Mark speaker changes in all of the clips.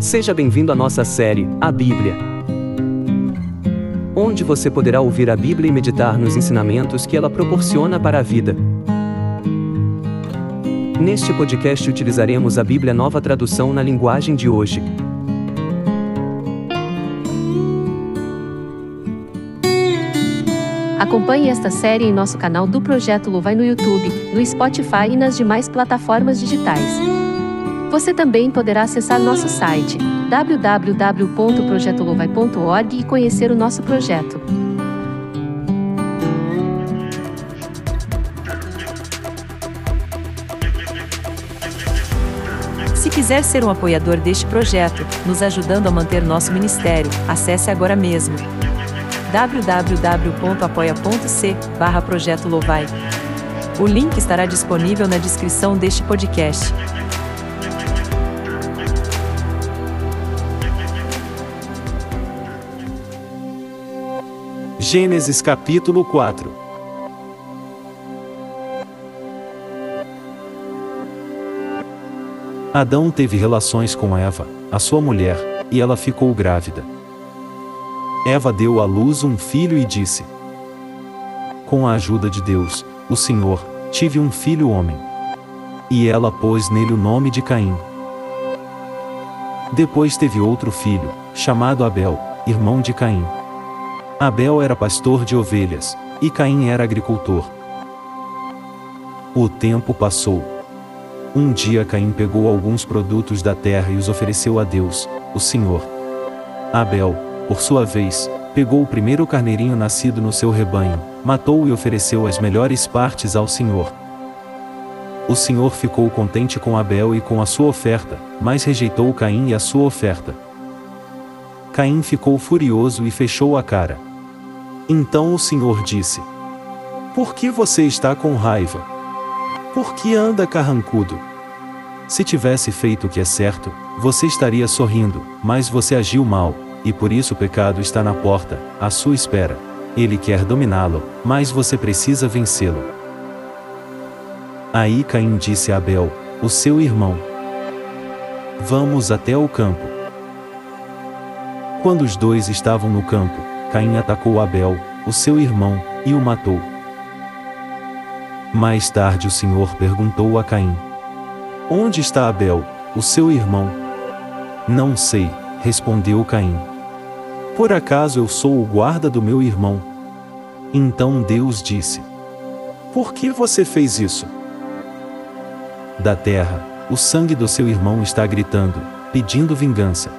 Speaker 1: Seja bem-vindo à nossa série, A Bíblia. Onde você poderá ouvir a Bíblia e meditar nos ensinamentos que ela proporciona para a vida. Neste podcast utilizaremos a Bíblia Nova Tradução na linguagem de hoje.
Speaker 2: Acompanhe esta série em nosso canal do Projeto Louvai no YouTube, no Spotify e nas demais plataformas digitais. Você também poderá acessar nosso site www.projetolovai.org e conhecer o nosso projeto. Se quiser ser um apoiador deste projeto, nos ajudando a manter nosso ministério, acesse agora mesmo www.apoia.c barra. O link estará disponível na descrição deste podcast.
Speaker 1: Gênesis capítulo 4 Adão teve relações com Eva, a sua mulher, e ela ficou grávida. Eva deu à luz um filho e disse: Com a ajuda de Deus, o Senhor, tive um filho homem. E ela pôs nele o nome de Caim. Depois teve outro filho, chamado Abel, irmão de Caim. Abel era pastor de ovelhas, e Caim era agricultor. O tempo passou. Um dia Caim pegou alguns produtos da terra e os ofereceu a Deus, o Senhor. Abel, por sua vez, pegou o primeiro carneirinho nascido no seu rebanho, matou-o e ofereceu as melhores partes ao Senhor. O Senhor ficou contente com Abel e com a sua oferta, mas rejeitou Caim e a sua oferta. Caim ficou furioso e fechou a cara. Então o Senhor disse: Por que você está com raiva? Por que anda carrancudo? Se tivesse feito o que é certo, você estaria sorrindo, mas você agiu mal, e por isso o pecado está na porta, à sua espera. Ele quer dominá-lo, mas você precisa vencê-lo. Aí Caim disse a Abel, o seu irmão: Vamos até o campo. Quando os dois estavam no campo, Caim atacou Abel, o seu irmão, e o matou. Mais tarde o Senhor perguntou a Caim: Onde está Abel, o seu irmão? Não sei, respondeu Caim. Por acaso eu sou o guarda do meu irmão? Então Deus disse: Por que você fez isso? Da terra, o sangue do seu irmão está gritando, pedindo vingança.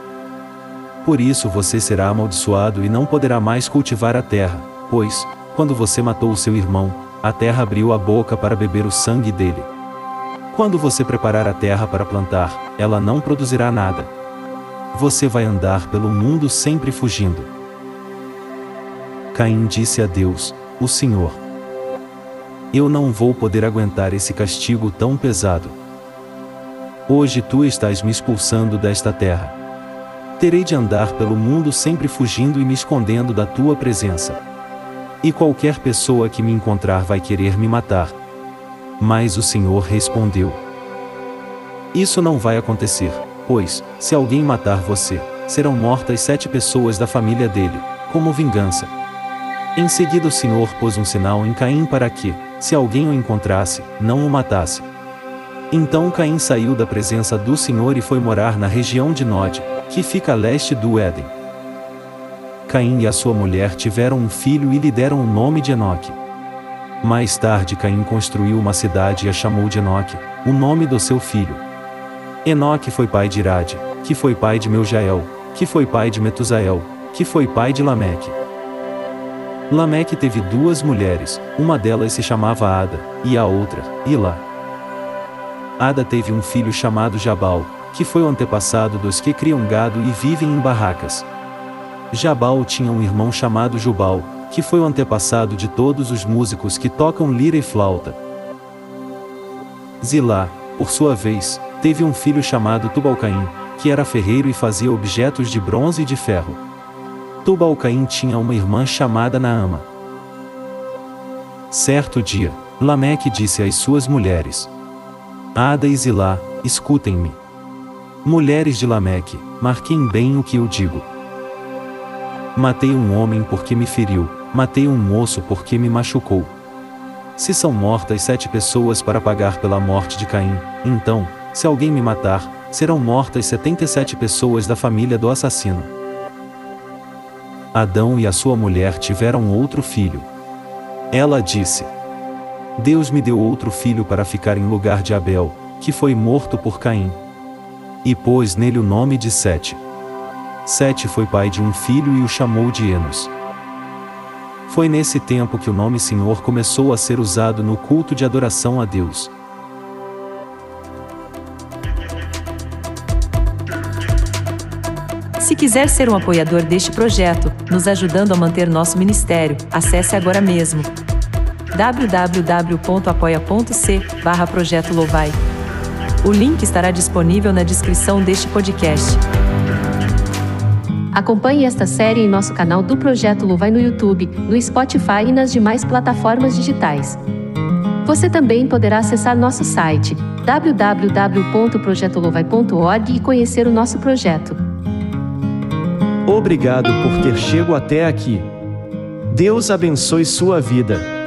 Speaker 1: Por isso você será amaldiçoado e não poderá mais cultivar a terra, pois, quando você matou o seu irmão, a terra abriu a boca para beber o sangue dele. Quando você preparar a terra para plantar, ela não produzirá nada. Você vai andar pelo mundo sempre fugindo. Caim disse a Deus, o Senhor: Eu não vou poder aguentar esse castigo tão pesado. Hoje tu estás me expulsando desta terra. Terei de andar pelo mundo sempre fugindo e me escondendo da tua presença. E qualquer pessoa que me encontrar vai querer me matar. Mas o Senhor respondeu: Isso não vai acontecer, pois, se alguém matar você, serão mortas sete pessoas da família dele, como vingança. Em seguida o Senhor pôs um sinal em Caim para que, se alguém o encontrasse, não o matasse. Então Caim saiu da presença do Senhor e foi morar na região de Nod, que fica a leste do Éden. Caim e a sua mulher tiveram um filho e lhe deram o nome de Enoque. Mais tarde Caim construiu uma cidade e a chamou de Enoque, o nome do seu filho. Enoque foi pai de Irade, que foi pai de Meujael, que foi pai de Metusael, que foi pai de Lameque. Lameque teve duas mulheres, uma delas se chamava Ada, e a outra, Ilá. Ada teve um filho chamado Jabal, que foi o antepassado dos que criam gado e vivem em barracas. Jabal tinha um irmão chamado Jubal, que foi o antepassado de todos os músicos que tocam lira e flauta. Zilá, por sua vez, teve um filho chamado Tubalcaim, que era ferreiro e fazia objetos de bronze e de ferro. Tubalcaim tinha uma irmã chamada Naama. Certo dia, Lameque disse às suas mulheres: Ada e Zilá, escutem-me. Mulheres de Lameque, marquem bem o que eu digo. Matei um homem porque me feriu, matei um moço porque me machucou. Se são mortas sete pessoas para pagar pela morte de Caim, então, se alguém me matar, serão mortas setenta e sete pessoas da família do assassino. Adão e a sua mulher tiveram outro filho. Ela disse: Deus me deu outro filho para ficar em lugar de Abel, que foi morto por Caim. E pôs nele o nome de Sete. Sete foi pai de um filho e o chamou de Enos. Foi nesse tempo que o nome Senhor começou a ser usado no culto de adoração a Deus.
Speaker 3: Se quiser ser um apoiador deste projeto, nos ajudando a manter nosso ministério, acesse agora mesmo www.apoia.c barra Projeto Louvai. O link estará disponível na descrição deste podcast.
Speaker 2: Acompanhe esta série em nosso canal do Projeto Louvai no YouTube, no Spotify e nas demais plataformas digitais. Você também poderá acessar nosso site www.projetolovai.org e conhecer o nosso projeto.
Speaker 4: Obrigado por ter chego até aqui. Deus abençoe sua vida.